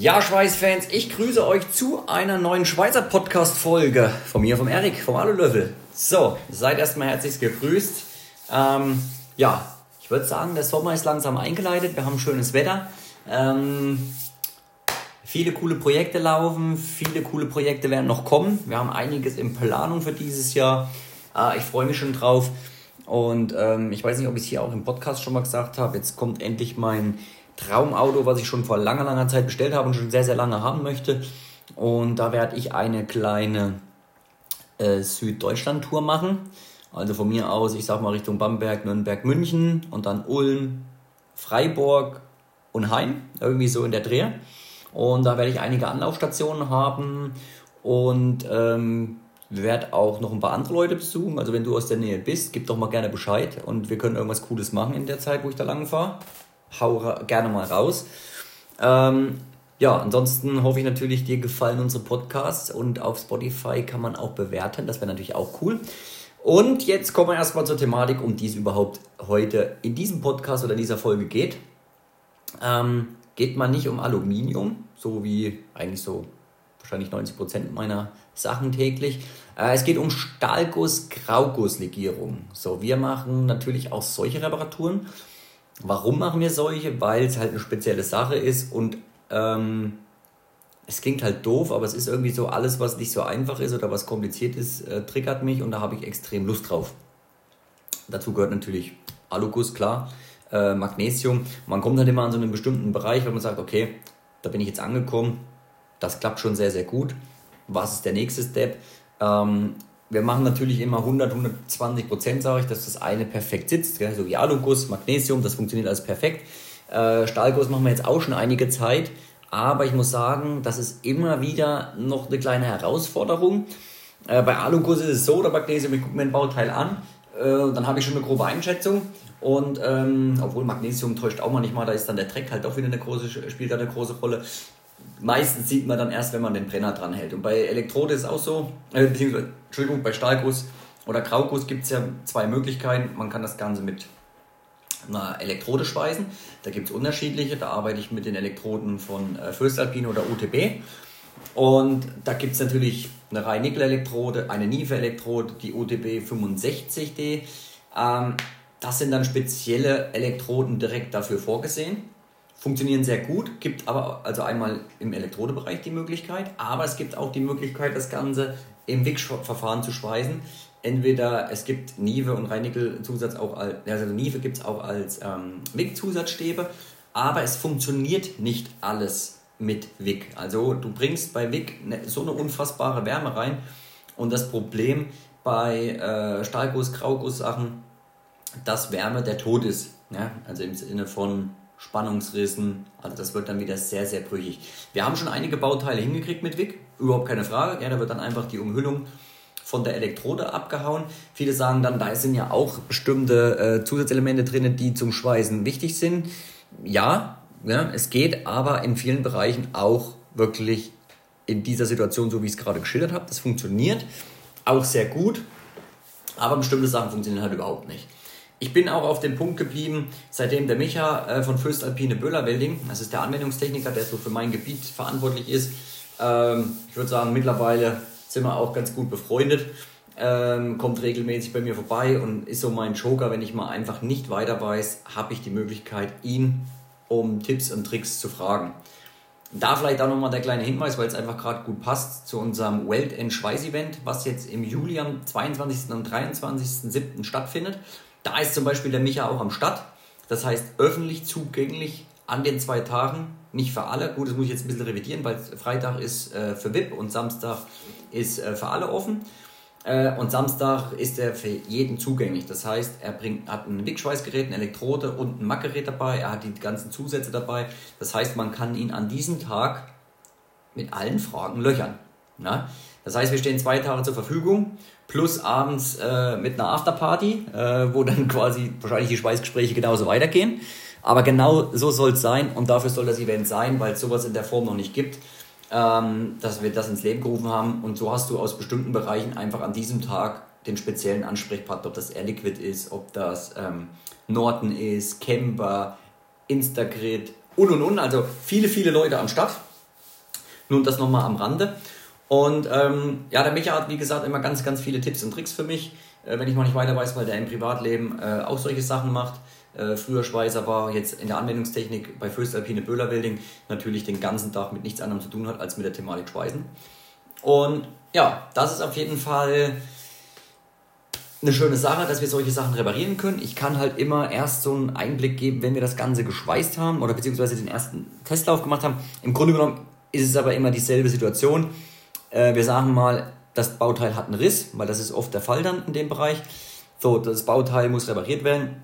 Ja, Schweißfans, ich grüße euch zu einer neuen Schweizer Podcast-Folge von mir, vom Erik, vom Alulöffel. So, seid erstmal herzlich gegrüßt. Ähm, ja, ich würde sagen, der Sommer ist langsam eingeleitet. Wir haben schönes Wetter. Ähm, viele coole Projekte laufen, viele coole Projekte werden noch kommen. Wir haben einiges in Planung für dieses Jahr. Äh, ich freue mich schon drauf. Und ähm, ich weiß nicht, ob ich es hier auch im Podcast schon mal gesagt habe. Jetzt kommt endlich mein Traumauto, was ich schon vor langer, langer Zeit bestellt habe und schon sehr, sehr lange haben möchte. Und da werde ich eine kleine äh, Süddeutschland-Tour machen. Also von mir aus, ich sag mal Richtung Bamberg, Nürnberg, München und dann Ulm, Freiburg und Heim, irgendwie so in der Dreh. Und da werde ich einige Anlaufstationen haben und ähm, werde auch noch ein paar andere Leute besuchen. Also wenn du aus der Nähe bist, gib doch mal gerne Bescheid und wir können irgendwas Cooles machen in der Zeit, wo ich da lang fahre hau gerne mal raus. Ähm, ja, ansonsten hoffe ich natürlich, dir gefallen unsere Podcasts und auf Spotify kann man auch bewerten. Das wäre natürlich auch cool. Und jetzt kommen wir erstmal zur Thematik, um die es überhaupt heute in diesem Podcast oder dieser Folge geht. Ähm, geht man nicht um Aluminium, so wie eigentlich so wahrscheinlich 90% meiner Sachen täglich. Äh, es geht um Stahlguss-Graugusslegierung. So, wir machen natürlich auch solche Reparaturen. Warum machen wir solche? Weil es halt eine spezielle Sache ist und ähm, es klingt halt doof, aber es ist irgendwie so, alles, was nicht so einfach ist oder was kompliziert ist, äh, triggert mich und da habe ich extrem Lust drauf. Dazu gehört natürlich Aluguss, klar, äh, Magnesium. Man kommt halt immer an so einen bestimmten Bereich, wo man sagt, okay, da bin ich jetzt angekommen, das klappt schon sehr, sehr gut. Was ist der nächste Step? Ähm, wir machen natürlich immer 100, 120 Prozent, sage ich, dass das eine perfekt sitzt. Gell? So wie Aluguss, Magnesium, das funktioniert alles perfekt. Äh, Stahlguss machen wir jetzt auch schon einige Zeit. Aber ich muss sagen, das ist immer wieder noch eine kleine Herausforderung. Äh, bei Aluguss ist es so, oder Magnesium, ich gucke mir ein Bauteil an, äh, dann habe ich schon eine grobe Einschätzung. Und ähm, obwohl Magnesium täuscht auch manchmal, da ist dann der Dreck halt auch wieder eine große, spielt da eine große Rolle meistens sieht man dann erst, wenn man den Brenner dran hält. Und bei Elektrode ist auch so, äh, beziehungsweise, Entschuldigung, bei Stahlguss oder Grauguss gibt es ja zwei Möglichkeiten. Man kann das Ganze mit einer Elektrode speisen. Da gibt es unterschiedliche. Da arbeite ich mit den Elektroden von äh, Föstalpine oder UTB. Und da gibt es natürlich eine Rein-Nickel-Elektrode, eine Nive-Elektrode, die UTB 65D. Ähm, das sind dann spezielle Elektroden direkt dafür vorgesehen funktionieren sehr gut, gibt aber also einmal im Elektrodebereich die Möglichkeit, aber es gibt auch die Möglichkeit, das Ganze im Wickverfahren zu speisen. Entweder es gibt Nive und Reinigel-Zusatz auch als, also Nive gibt es auch als ähm, Wick-Zusatzstäbe, aber es funktioniert nicht alles mit Wick. Also du bringst bei Wick ne, so eine unfassbare Wärme rein und das Problem bei äh, Stahlguss, Grauguss-Sachen, dass Wärme der Tod ist. Ja? Also im Sinne von Spannungsrissen. Also das wird dann wieder sehr, sehr brüchig. Wir haben schon einige Bauteile hingekriegt mit WIG, überhaupt keine Frage. Ja, da wird dann einfach die Umhüllung von der Elektrode abgehauen. Viele sagen dann, da sind ja auch bestimmte äh, Zusatzelemente drin, die zum Schweißen wichtig sind. Ja, ja, es geht aber in vielen Bereichen auch wirklich in dieser Situation, so wie ich es gerade geschildert habe. Das funktioniert auch sehr gut, aber bestimmte Sachen funktionieren halt überhaupt nicht. Ich bin auch auf dem Punkt geblieben, seitdem der Micha äh, von Föstalpine Böhler-Welding, das ist der Anwendungstechniker, der so für mein Gebiet verantwortlich ist, ähm, ich würde sagen, mittlerweile sind wir auch ganz gut befreundet, ähm, kommt regelmäßig bei mir vorbei und ist so mein Joker, wenn ich mal einfach nicht weiter weiß, habe ich die Möglichkeit, ihn um Tipps und Tricks zu fragen. Da vielleicht auch nochmal der kleine Hinweis, weil es einfach gerade gut passt zu unserem Welt and Schweiß Event, was jetzt im Juli am 22. und 23.07. stattfindet. Da ist zum Beispiel der Micha auch am Start. Das heißt, öffentlich zugänglich an den zwei Tagen. Nicht für alle. Gut, das muss ich jetzt ein bisschen revidieren, weil Freitag ist äh, für VIP und Samstag ist äh, für alle offen. Äh, und Samstag ist er für jeden zugänglich. Das heißt, er bringt, hat ein Wickschweißgerät, eine Elektrode und ein Mackgerät dabei. Er hat die ganzen Zusätze dabei. Das heißt, man kann ihn an diesem Tag mit allen Fragen löchern. Na? Das heißt, wir stehen zwei Tage zur Verfügung plus abends äh, mit einer Afterparty, äh, wo dann quasi wahrscheinlich die Schweißgespräche genauso weitergehen. Aber genau so soll es sein und dafür soll das Event sein, weil es sowas in der Form noch nicht gibt, ähm, dass wir das ins Leben gerufen haben. Und so hast du aus bestimmten Bereichen einfach an diesem Tag den speziellen Ansprechpartner, ob das Air Liquid ist, ob das ähm, Norton ist, Kemper, Instagrid und und und. Also viele, viele Leute am Start. Nun das nochmal am Rande. Und ähm, ja, der Micha hat, wie gesagt, immer ganz, ganz viele Tipps und Tricks für mich, äh, wenn ich mal nicht weiter weiß, weil der im Privatleben äh, auch solche Sachen macht. Äh, früher Schweißer war, jetzt in der Anwendungstechnik bei Föstalpine Böhlerwilding natürlich den ganzen Tag mit nichts anderem zu tun hat, als mit der Thematik Schweißen. Und ja, das ist auf jeden Fall eine schöne Sache, dass wir solche Sachen reparieren können. Ich kann halt immer erst so einen Einblick geben, wenn wir das Ganze geschweißt haben oder beziehungsweise den ersten Testlauf gemacht haben. Im Grunde genommen ist es aber immer dieselbe Situation äh, wir sagen mal, das Bauteil hat einen Riss, weil das ist oft der Fall dann in dem Bereich. So, das Bauteil muss repariert werden.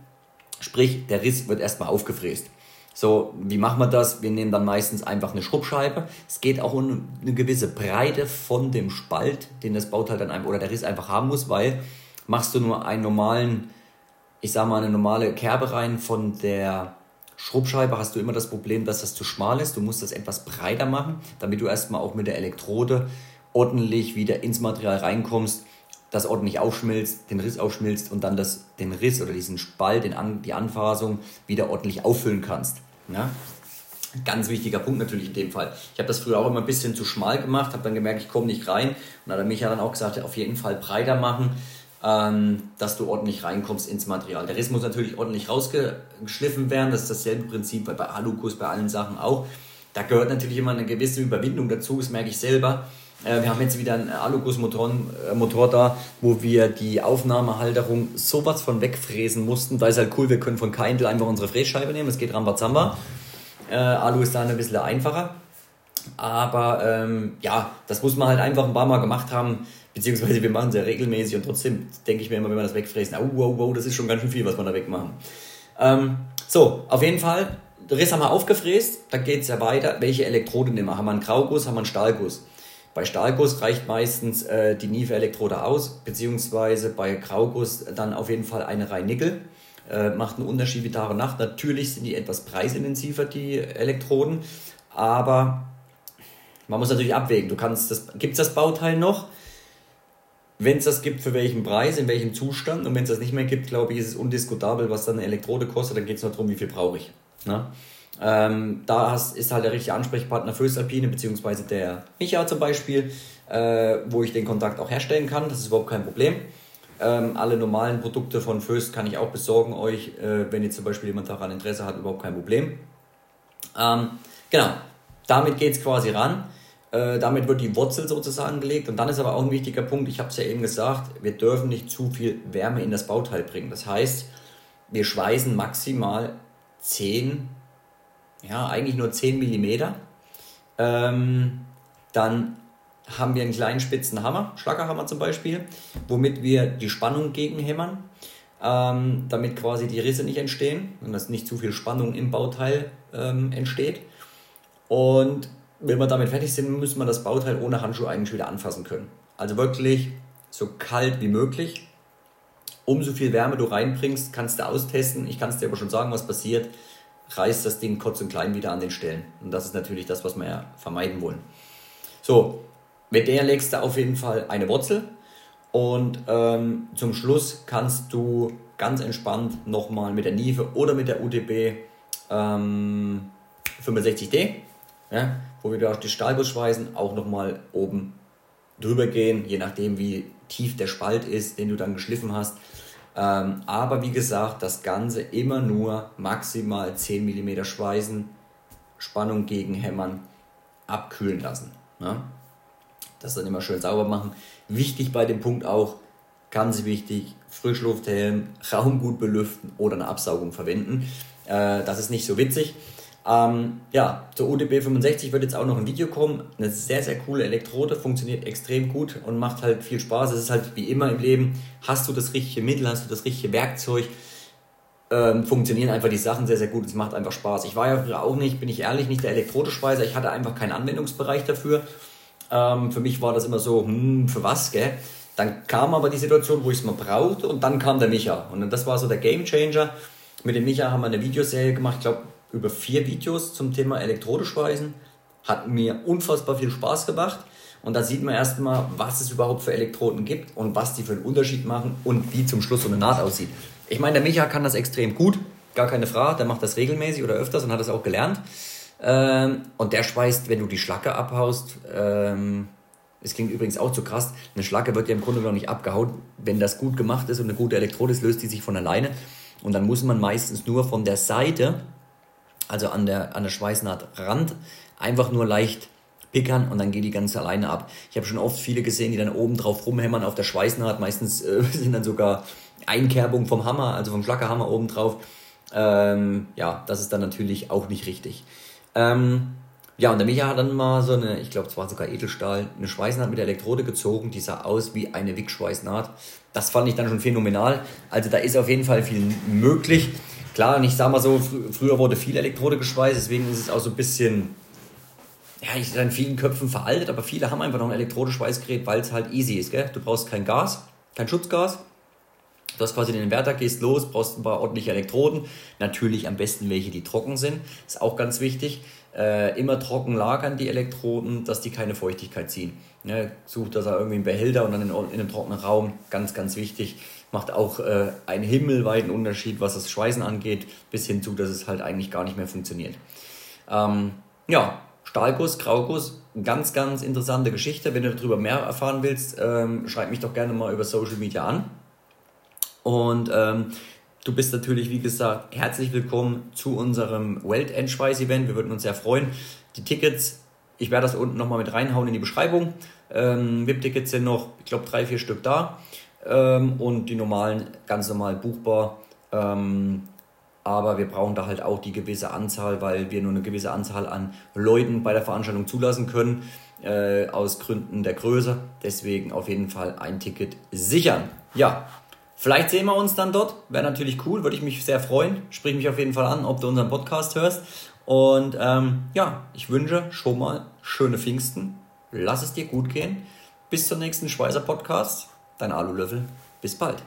Sprich, der Riss wird erstmal aufgefräst. So, wie machen wir das? Wir nehmen dann meistens einfach eine Schrubbscheibe. Es geht auch um eine gewisse Breite von dem Spalt, den das Bauteil dann einfach oder der Riss einfach haben muss, weil machst du nur einen normalen, ich sag mal, eine normale Kerbe rein von der Schrubbscheibe, hast du immer das Problem, dass das zu schmal ist. Du musst das etwas breiter machen, damit du erstmal auch mit der Elektrode ordentlich wieder ins Material reinkommst, das ordentlich aufschmilzt, den Riss aufschmilzt und dann das, den Riss oder diesen Spalt, den An, die Anfasung wieder ordentlich auffüllen kannst. Ja? Ganz wichtiger Punkt natürlich in dem Fall. Ich habe das früher auch immer ein bisschen zu schmal gemacht, habe dann gemerkt, ich komme nicht rein. Und da hat mich ja dann auch gesagt, auf jeden Fall breiter machen, ähm, dass du ordentlich reinkommst ins Material. Der Riss muss natürlich ordentlich rausgeschliffen werden. Das ist dasselbe Prinzip bei Alukus, bei allen Sachen auch. Da gehört natürlich immer eine gewisse Überwindung dazu, das merke ich selber. Äh, wir haben jetzt wieder einen Alugus-Motor äh, da, wo wir die Aufnahmehalterung sowas von wegfräsen mussten. Da ist halt cool, wir können von Keindl einfach unsere Frässcheibe nehmen, das geht Rambazamba. Äh, Alu ist da ein bisschen einfacher. Aber ähm, ja, das muss man halt einfach ein paar Mal gemacht haben, beziehungsweise wir machen es ja regelmäßig und trotzdem denke ich mir immer, wenn wir das wegfräsen, oh, wow, wow, das ist schon ganz schön viel, was wir da wegmachen. Ähm, so, auf jeden Fall, Riss haben wir aufgefräst, dann geht es ja weiter. Welche Elektrode nehmen wir? Haben wir einen Grauguss, haben wir einen Stahlguss? Bei Stahlguss reicht meistens äh, die Niefe-Elektrode aus, beziehungsweise bei Grauguss dann auf jeden Fall eine Reihe Nickel. Äh, macht einen Unterschied wie Tag und Nacht. Natürlich sind die etwas preisintensiver, die Elektroden, aber man muss natürlich abwägen. Du kannst das, gibt es das Bauteil noch? Wenn es das gibt, für welchen Preis, in welchem Zustand? Und wenn es das nicht mehr gibt, glaube ich, ist es undiskutabel, was dann eine Elektrode kostet. Dann geht es nur darum, wie viel brauche ich. Ne? Ähm, da ist halt der richtige Ansprechpartner Föstalpine, beziehungsweise der Micha zum Beispiel, äh, wo ich den Kontakt auch herstellen kann. Das ist überhaupt kein Problem. Ähm, alle normalen Produkte von Föst kann ich auch besorgen euch, äh, wenn jetzt zum Beispiel jemand daran Interesse hat, überhaupt kein Problem. Ähm, genau, damit geht es quasi ran. Äh, damit wird die Wurzel sozusagen gelegt. Und dann ist aber auch ein wichtiger Punkt, ich habe es ja eben gesagt, wir dürfen nicht zu viel Wärme in das Bauteil bringen. Das heißt, wir schweißen maximal 10 ja, eigentlich nur 10 mm. Ähm, dann haben wir einen kleinen spitzen Hammer, Schlackerhammer zum Beispiel, womit wir die Spannung gegenhämmern, ähm, damit quasi die Risse nicht entstehen und dass nicht zu viel Spannung im Bauteil ähm, entsteht. Und wenn wir damit fertig sind, müssen wir das Bauteil ohne Handschuhe eigentlich wieder anfassen können. Also wirklich so kalt wie möglich. Umso viel Wärme du reinbringst, kannst du austesten. Ich kann es dir aber schon sagen, was passiert reißt das Ding kurz und klein wieder an den Stellen. Und das ist natürlich das, was wir ja vermeiden wollen. So, mit der legst du auf jeden Fall eine Wurzel und ähm, zum Schluss kannst du ganz entspannt nochmal mit der Nive oder mit der UTB ähm, 65D, ja, wo wir durch die Stahlguss schweißen, auch nochmal oben drüber gehen, je nachdem wie tief der Spalt ist, den du dann geschliffen hast. Ähm, aber wie gesagt, das Ganze immer nur maximal 10 mm schweißen, Spannung gegen Hämmern, abkühlen lassen. Ne? Das dann immer schön sauber machen. Wichtig bei dem Punkt auch, ganz wichtig, Frischlufthelm, Raum gut belüften oder eine Absaugung verwenden. Äh, das ist nicht so witzig. Ähm, ja, zur UDB 65 wird jetzt auch noch ein Video kommen. Eine sehr, sehr coole Elektrode, funktioniert extrem gut und macht halt viel Spaß. Es ist halt wie immer im Leben, hast du das richtige Mittel, hast du das richtige Werkzeug, ähm, funktionieren einfach die Sachen sehr, sehr gut. Es macht einfach Spaß. Ich war ja früher auch nicht, bin ich ehrlich, nicht der Elektrodeschweißer. Ich hatte einfach keinen Anwendungsbereich dafür. Ähm, für mich war das immer so, hm, für was, gell? Dann kam aber die Situation, wo ich es mal brauchte und dann kam der Micha. Und das war so der Game Changer. Mit dem Micha haben wir eine Videoserie gemacht, ich glaube über vier Videos zum Thema Elektrodeschweißen. Hat mir unfassbar viel Spaß gemacht. Und da sieht man erstmal, was es überhaupt für Elektroden gibt und was die für einen Unterschied machen und wie zum Schluss so eine Naht aussieht. Ich meine, der Micha kann das extrem gut, gar keine Frage. Der macht das regelmäßig oder öfters und hat das auch gelernt. Ähm, und der schweißt, wenn du die Schlacke abhaust, ähm, es klingt übrigens auch zu krass, eine Schlacke wird ja im Grunde noch nicht abgehauen. Wenn das gut gemacht ist und eine gute Elektrode ist, löst die sich von alleine. Und dann muss man meistens nur von der Seite, also an der, an der Schweißnahtrand, einfach nur leicht pickern und dann geht die ganz alleine ab. Ich habe schon oft viele gesehen, die dann oben drauf rumhämmern auf der Schweißnaht. Meistens äh, sind dann sogar Einkerbungen vom Hammer, also vom Schlackerhammer oben drauf. Ähm, ja, das ist dann natürlich auch nicht richtig. Ähm, ja, und der Micha hat dann mal so eine, ich glaube, es war sogar Edelstahl, eine Schweißnaht mit der Elektrode gezogen, die sah aus wie eine Wick-Schweißnaht. Das fand ich dann schon phänomenal. Also da ist auf jeden Fall viel möglich. Klar, und ich sag mal so, fr früher wurde viel Elektrode geschweißt, deswegen ist es auch so ein bisschen ja, ich in vielen Köpfen veraltet, aber viele haben einfach noch ein Elektrodeschweißgerät, weil es halt easy ist. Gell? Du brauchst kein Gas, kein Schutzgas. Du hast quasi den Inverter, gehst los, brauchst ein paar ordentliche Elektroden. Natürlich am besten welche, die trocken sind. Ist auch ganz wichtig. Äh, immer trocken lagern die Elektroden, dass die keine Feuchtigkeit ziehen. Ne? Such das irgendwie einen Behälter und dann in, in einem trockenen Raum. Ganz, ganz wichtig. Macht auch äh, einen himmelweiten Unterschied, was das Schweißen angeht, bis hin zu, dass es halt eigentlich gar nicht mehr funktioniert. Ähm, ja, Stahlguss, Grauguss, ganz, ganz interessante Geschichte. Wenn du darüber mehr erfahren willst, ähm, schreib mich doch gerne mal über Social Media an. Und ähm, du bist natürlich, wie gesagt, herzlich willkommen zu unserem Welt-Endschweiß-Event. Wir würden uns sehr freuen. Die Tickets, ich werde das unten nochmal mit reinhauen in die Beschreibung. Ähm, VIP-Tickets sind noch, ich glaube, drei, vier Stück da. Ähm, und die normalen, ganz normal buchbar. Ähm, aber wir brauchen da halt auch die gewisse Anzahl, weil wir nur eine gewisse Anzahl an Leuten bei der Veranstaltung zulassen können, äh, aus Gründen der Größe. Deswegen auf jeden Fall ein Ticket sichern. Ja, vielleicht sehen wir uns dann dort. Wäre natürlich cool, würde ich mich sehr freuen. Sprich mich auf jeden Fall an, ob du unseren Podcast hörst. Und ähm, ja, ich wünsche schon mal schöne Pfingsten. Lass es dir gut gehen. Bis zum nächsten Schweißer Podcast. Dein Alulöffel. Bis bald.